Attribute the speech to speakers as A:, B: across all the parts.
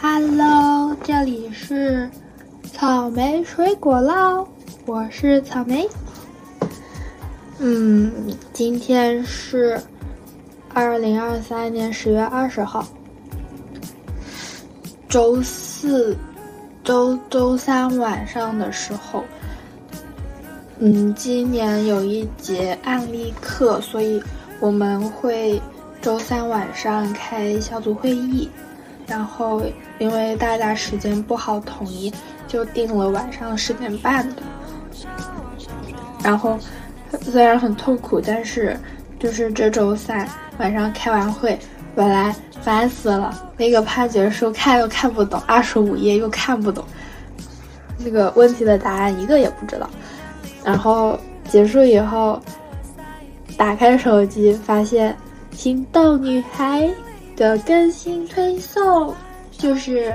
A: Hello，这里是草莓水果捞，我是草莓。嗯，今天是二零二三年十月二十号，周四、周周三晚上的时候。嗯，今年有一节案例课，所以我们会周三晚上开小组会议。然后，因为大家时间不好统一，就定了晚上十点半的。然后，虽然很痛苦，但是就是这周三晚上开完会，本来烦死了，那个判决书看又看不懂，二十五页又看不懂，那个问题的答案一个也不知道。然后结束以后，打开手机发现《心动女孩》。的更新推送就是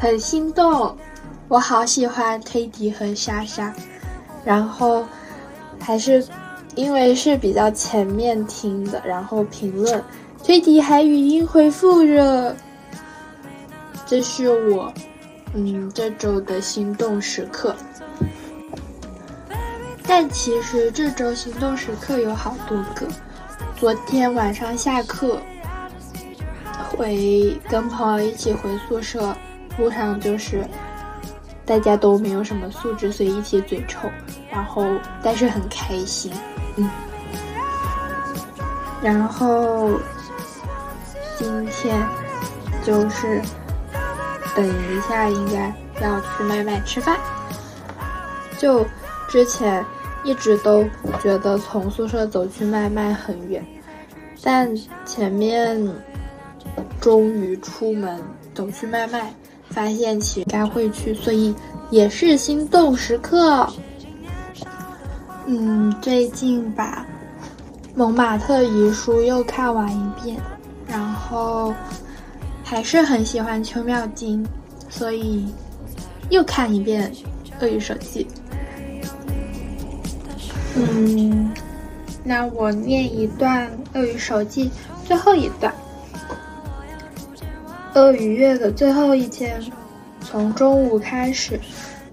A: 很心动，我好喜欢推迪和莎莎，然后还是因为是比较前面听的，然后评论推迪还语音回复着，这是我嗯这周的心动时刻。但其实这周心动时刻有好多个，昨天晚上下课。回跟朋友一起回宿舍，路上就是大家都没有什么素质，所以一起嘴臭，然后但是很开心，嗯。然后今天就是等一下应该要去麦麦吃饭，就之前一直都觉得从宿舍走去麦麦很远，但前面。终于出门走去卖卖，发现乞丐会去，所以也是心动时刻。嗯，最近把《蒙马特遗书》又看完一遍，然后还是很喜欢邱妙金，所以又看一遍《鳄鱼手记》。嗯，那我念一段《鳄鱼手记》最后一段。鳄鱼月的最后一天，从中午开始，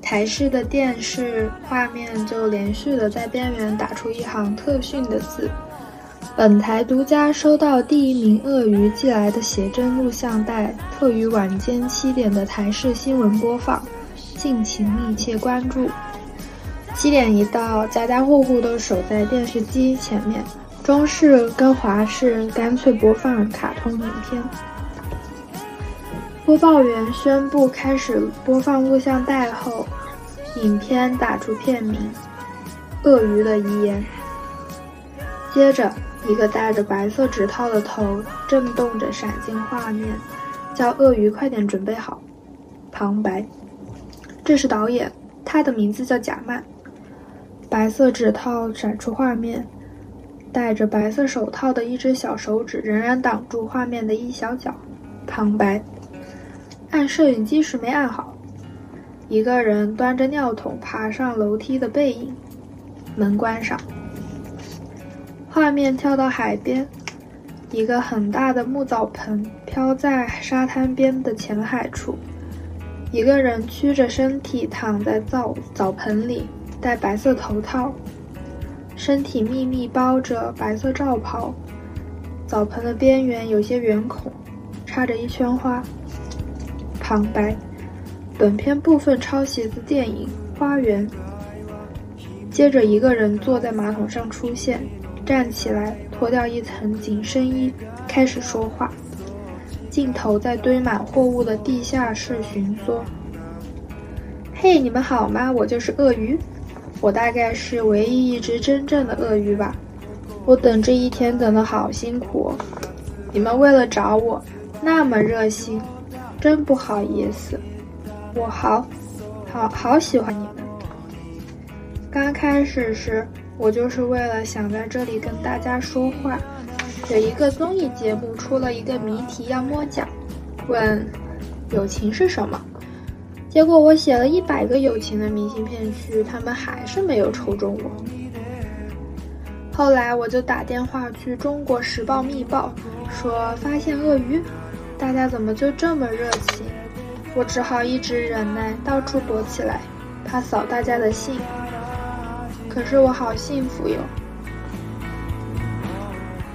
A: 台式的电视画面就连续的在边缘打出一行特训的字：“本台独家收到第一名鳄鱼寄来的写真录像带，特于晚间七点的台式新闻播放，敬请密切关注。”七点一到，家家户户都守在电视机前面，中视跟华视干脆播放卡通影片。播报员宣布开始播放录像带后，影片打出片名《鳄鱼的遗言》。接着，一个戴着白色指套的头震动着闪进画面，叫鳄鱼快点准备好。旁白：这是导演，他的名字叫贾曼。白色指套闪出画面，戴着白色手套的一只小手指仍然挡住画面的一小角。旁白。按摄影机时没按好，一个人端着尿桶爬上楼梯的背影，门关上。画面跳到海边，一个很大的木澡盆飘在沙滩边的浅海处，一个人屈着身体躺在澡澡盆里，戴白色头套，身体密密包着白色罩袍，澡盆的边缘有些圆孔，插着一圈花。旁白：本片部分抄袭自电影《花园》。接着，一个人坐在马桶上出现，站起来，脱掉一层紧身衣，开始说话。镜头在堆满货物的地下室巡逻。嘿，你们好吗？我就是鳄鱼，我大概是唯一一只真正的鳄鱼吧。我等这一天等得好辛苦。你们为了找我，那么热心。真不好意思，我好，好好喜欢你们。刚开始时，我就是为了想在这里跟大家说话。有一个综艺节目出了一个谜题要摸奖，问友情是什么？结果我写了一百个友情的明信片去，他们还是没有抽中我。后来我就打电话去《中国时报》密报，说发现鳄鱼。大家怎么就这么热情？我只好一直忍耐，到处躲起来，怕扫大家的兴。可是我好幸福哟！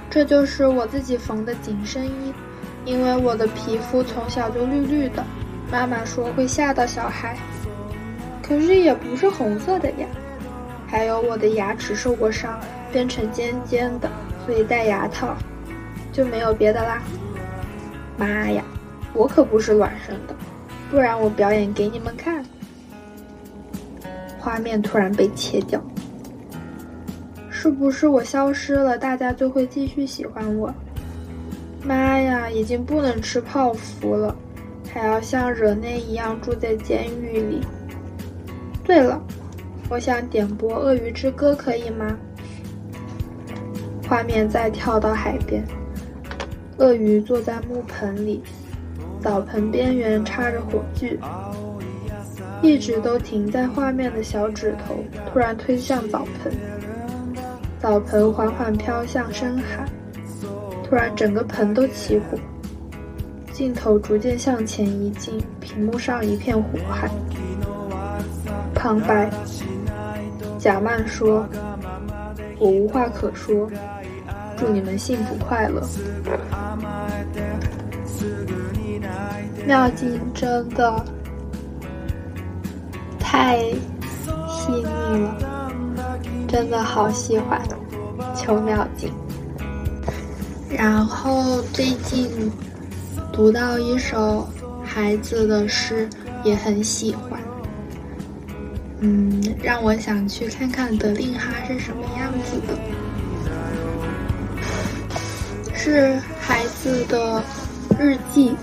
A: 这就是我自己缝的紧身衣，因为我的皮肤从小就绿绿的，妈妈说会吓到小孩。可是也不是红色的呀。还有我的牙齿受过伤，变成尖尖的，所以戴牙套。就没有别的啦。妈呀，我可不是卵生的，不然我表演给你们看。画面突然被切掉，是不是我消失了，大家就会继续喜欢我？妈呀，已经不能吃泡芙了，还要像惹内一样住在监狱里。对了，我想点播《鳄鱼之歌》，可以吗？画面再跳到海边。鳄鱼坐在木盆里，澡盆边缘插着火炬，一直都停在画面的小指头突然推向澡盆，澡盆缓缓飘向深海，突然整个盆都起火，镜头逐渐向前移近，屏幕上一片火海。旁白：贾曼说：“我无话可说。”祝你们幸福快乐。妙景真的太细腻了，真的好喜欢求妙景。然后最近读到一首孩子的诗，也很喜欢，嗯，让我想去看看德令哈是什么样子的。是孩子的日记。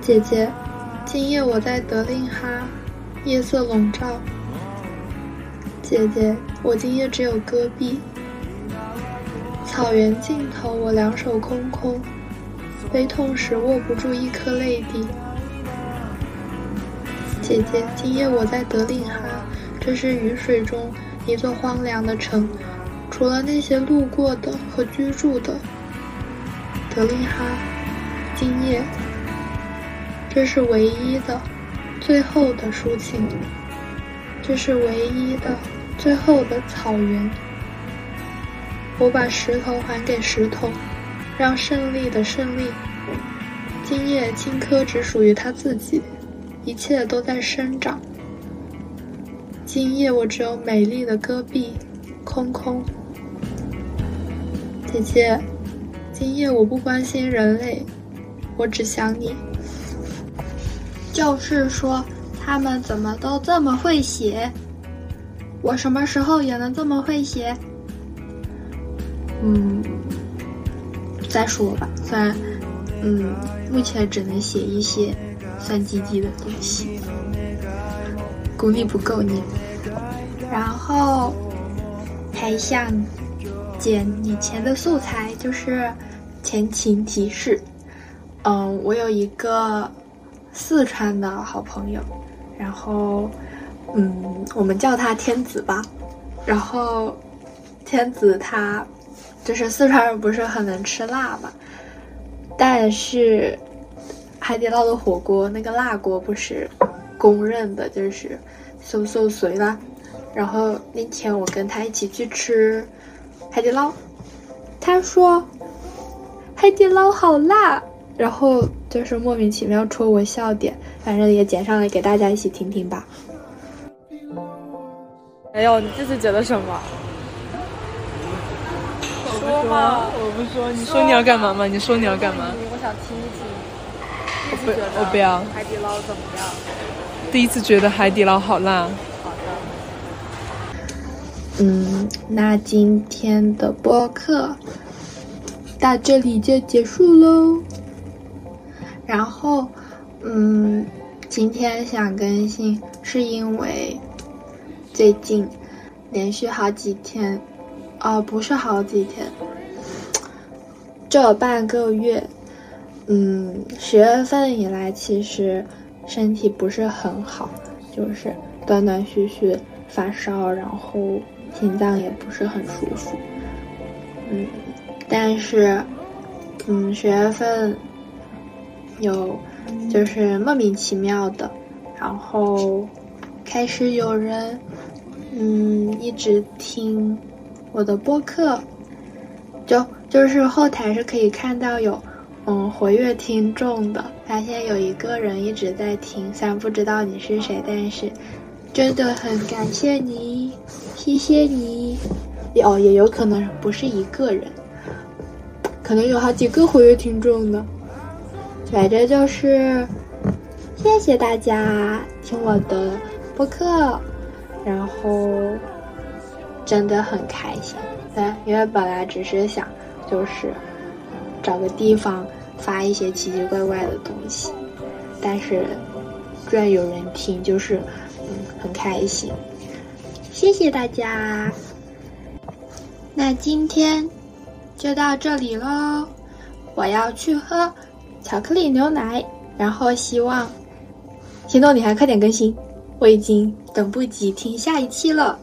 A: 姐姐，今夜我在德令哈，夜色笼罩。姐姐，我今夜只有戈壁。草原尽头，我两手空空，悲痛时握不住一颗泪滴。姐姐，今夜我在德令哈，这是雨水中一座荒凉的城。除了那些路过的和居住的，德令哈，今夜，这是唯一的、最后的抒情，这是唯一的、最后的草原。我把石头还给石头，让胜利的胜利。今夜青稞只属于他自己，一切都在生长。今夜我只有美丽的戈壁，空空。姐姐，今夜我不关心人类，我只想你。就是说，他们怎么都这么会写？我什么时候也能这么会写？嗯，再说吧。虽然，嗯，目前只能写一些酸唧唧的东西，功力不够你。然后还想。剪以前的素材就是前情提示。嗯，我有一个四川的好朋友，然后嗯，我们叫他天子吧。然后天子他就是四川人，不是很能吃辣嘛。但是海底捞的火锅那个辣锅不是公认的，就是嗖嗖随啦。然后那天我跟他一起去吃。海底捞，他说海底捞好辣，然后就是莫名其妙戳我笑点，反正也剪上来给大家一起听听吧。
B: 哎呦，你这次觉得什么？
C: 说嘛，我不说，你说你要干嘛吗？你说你要干嘛？
B: 我想听一听。
C: 我不，我不要。
B: 海底捞怎么样？
C: 第一次觉得海底捞好辣。
A: 嗯，那今天的播客到这里就结束喽。然后，嗯，今天想更新是因为最近连续好几天，哦，不是好几天，这半个月，嗯，十月份以来其实身体不是很好，就是断断续续发烧，然后。心脏也不是很舒服，嗯，但是，嗯，十月份，有就是莫名其妙的，然后开始有人嗯一直听我的播客，就就是后台是可以看到有嗯活跃听众的，发现有一个人一直在听，虽然不知道你是谁，但是真的很感谢你，谢谢你。哦，也有可能不是一个人，可能有好几个活跃听众呢。反正就是谢谢大家听我的播客，然后真的很开心。对，因为本来只是想就是找个地方发一些奇奇怪怪的东西，但是居然有人听，就是嗯很开心。谢谢大家。那今天就到这里喽，我要去喝巧克力牛奶，然后希望行动你还快点更新，我已经等不及听下一期了。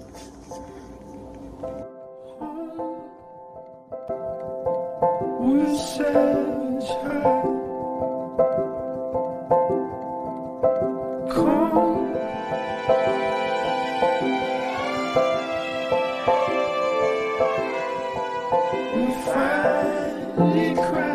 A: Holy crap.